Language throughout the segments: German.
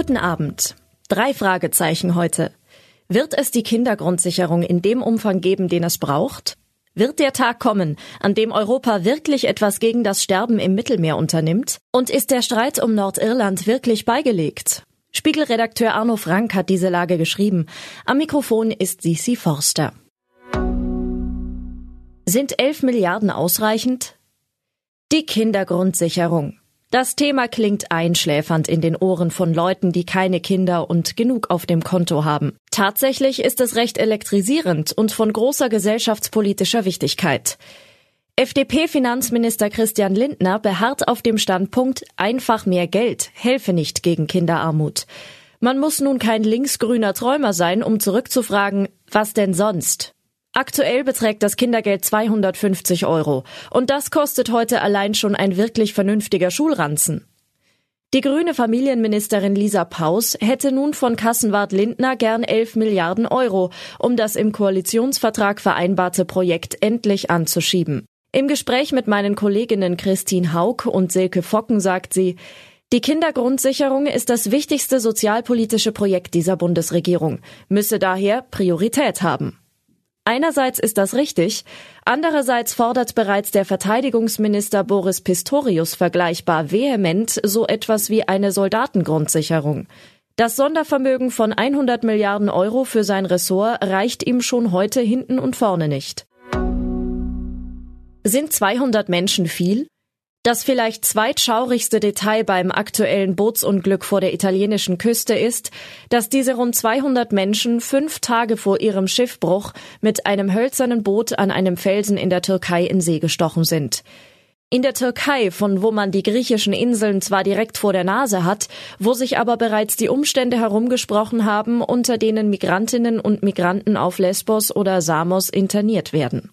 Guten Abend. Drei Fragezeichen heute. Wird es die Kindergrundsicherung in dem Umfang geben, den es braucht? Wird der Tag kommen, an dem Europa wirklich etwas gegen das Sterben im Mittelmeer unternimmt? Und ist der Streit um Nordirland wirklich beigelegt? Spiegelredakteur Arno Frank hat diese Lage geschrieben. Am Mikrofon ist Sisi Forster. Sind 11 Milliarden ausreichend? Die Kindergrundsicherung. Das Thema klingt einschläfernd in den Ohren von Leuten, die keine Kinder und genug auf dem Konto haben. Tatsächlich ist es recht elektrisierend und von großer gesellschaftspolitischer Wichtigkeit. FDP-Finanzminister Christian Lindner beharrt auf dem Standpunkt, einfach mehr Geld helfe nicht gegen Kinderarmut. Man muss nun kein linksgrüner Träumer sein, um zurückzufragen, was denn sonst? Aktuell beträgt das Kindergeld 250 Euro. Und das kostet heute allein schon ein wirklich vernünftiger Schulranzen. Die grüne Familienministerin Lisa Paus hätte nun von Kassenwart Lindner gern 11 Milliarden Euro, um das im Koalitionsvertrag vereinbarte Projekt endlich anzuschieben. Im Gespräch mit meinen Kolleginnen Christine Haug und Silke Focken sagt sie, die Kindergrundsicherung ist das wichtigste sozialpolitische Projekt dieser Bundesregierung, müsse daher Priorität haben. Einerseits ist das richtig, andererseits fordert bereits der Verteidigungsminister Boris Pistorius vergleichbar vehement so etwas wie eine Soldatengrundsicherung. Das Sondervermögen von 100 Milliarden Euro für sein Ressort reicht ihm schon heute hinten und vorne nicht. Sind 200 Menschen viel? Das vielleicht zweitschaurigste Detail beim aktuellen Bootsunglück vor der italienischen Küste ist, dass diese rund 200 Menschen fünf Tage vor ihrem Schiffbruch mit einem hölzernen Boot an einem Felsen in der Türkei in See gestochen sind. In der Türkei, von wo man die griechischen Inseln zwar direkt vor der Nase hat, wo sich aber bereits die Umstände herumgesprochen haben, unter denen Migrantinnen und Migranten auf Lesbos oder Samos interniert werden.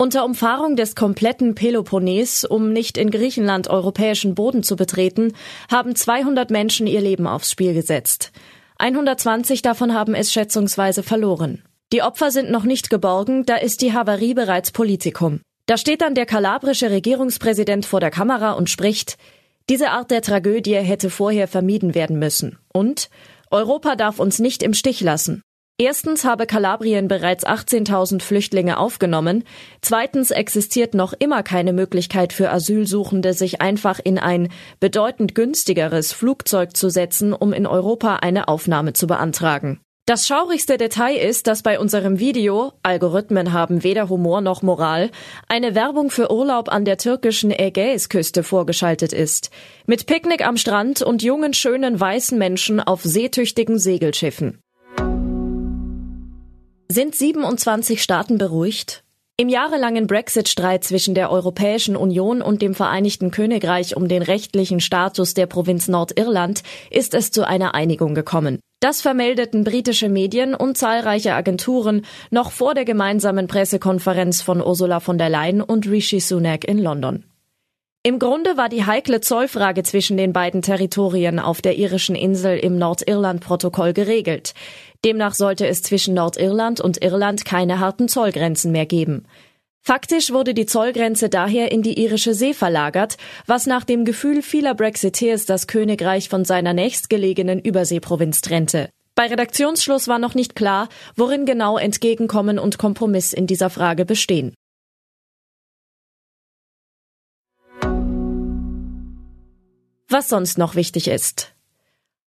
Unter Umfahrung des kompletten Peloponnes, um nicht in Griechenland europäischen Boden zu betreten, haben 200 Menschen ihr Leben aufs Spiel gesetzt. 120 davon haben es schätzungsweise verloren. Die Opfer sind noch nicht geborgen, da ist die Havarie bereits Politikum. Da steht dann der kalabrische Regierungspräsident vor der Kamera und spricht, diese Art der Tragödie hätte vorher vermieden werden müssen. Und Europa darf uns nicht im Stich lassen. Erstens habe Kalabrien bereits 18.000 Flüchtlinge aufgenommen. Zweitens existiert noch immer keine Möglichkeit für Asylsuchende, sich einfach in ein bedeutend günstigeres Flugzeug zu setzen, um in Europa eine Aufnahme zu beantragen. Das schaurigste Detail ist, dass bei unserem Video, Algorithmen haben weder Humor noch Moral, eine Werbung für Urlaub an der türkischen Ägäisküste vorgeschaltet ist. Mit Picknick am Strand und jungen, schönen, weißen Menschen auf seetüchtigen Segelschiffen. Sind 27 Staaten beruhigt? Im jahrelangen Brexit-Streit zwischen der Europäischen Union und dem Vereinigten Königreich um den rechtlichen Status der Provinz Nordirland ist es zu einer Einigung gekommen. Das vermeldeten britische Medien und zahlreiche Agenturen noch vor der gemeinsamen Pressekonferenz von Ursula von der Leyen und Rishi Sunak in London. Im Grunde war die heikle Zollfrage zwischen den beiden Territorien auf der irischen Insel im Nordirland-Protokoll geregelt. Demnach sollte es zwischen Nordirland und Irland keine harten Zollgrenzen mehr geben. Faktisch wurde die Zollgrenze daher in die irische See verlagert, was nach dem Gefühl vieler Brexiteers das Königreich von seiner nächstgelegenen Überseeprovinz trennte. Bei Redaktionsschluss war noch nicht klar, worin genau Entgegenkommen und Kompromiss in dieser Frage bestehen. Was sonst noch wichtig ist.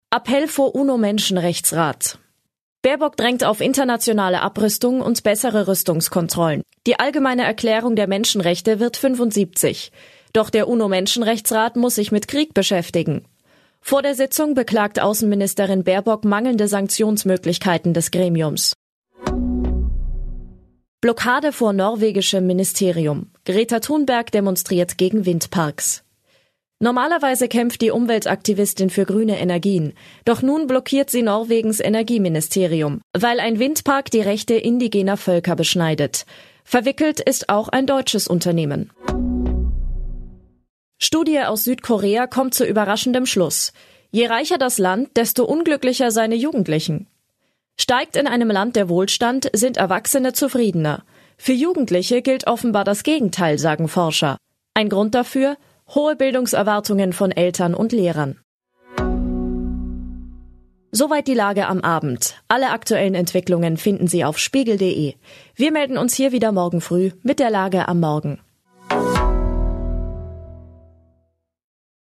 Appell vor UNO-Menschenrechtsrat. Baerbock drängt auf internationale Abrüstung und bessere Rüstungskontrollen. Die allgemeine Erklärung der Menschenrechte wird 75. Doch der UNO-Menschenrechtsrat muss sich mit Krieg beschäftigen. Vor der Sitzung beklagt Außenministerin Baerbock mangelnde Sanktionsmöglichkeiten des Gremiums. Blockade vor norwegischem Ministerium. Greta Thunberg demonstriert gegen Windparks. Normalerweise kämpft die Umweltaktivistin für grüne Energien. Doch nun blockiert sie Norwegens Energieministerium, weil ein Windpark die Rechte indigener Völker beschneidet. Verwickelt ist auch ein deutsches Unternehmen. Studie aus Südkorea kommt zu überraschendem Schluss. Je reicher das Land, desto unglücklicher seine Jugendlichen. Steigt in einem Land der Wohlstand, sind Erwachsene zufriedener. Für Jugendliche gilt offenbar das Gegenteil, sagen Forscher. Ein Grund dafür, hohe Bildungserwartungen von Eltern und Lehrern. Soweit die Lage am Abend. Alle aktuellen Entwicklungen finden Sie auf spiegel.de. Wir melden uns hier wieder morgen früh mit der Lage am Morgen.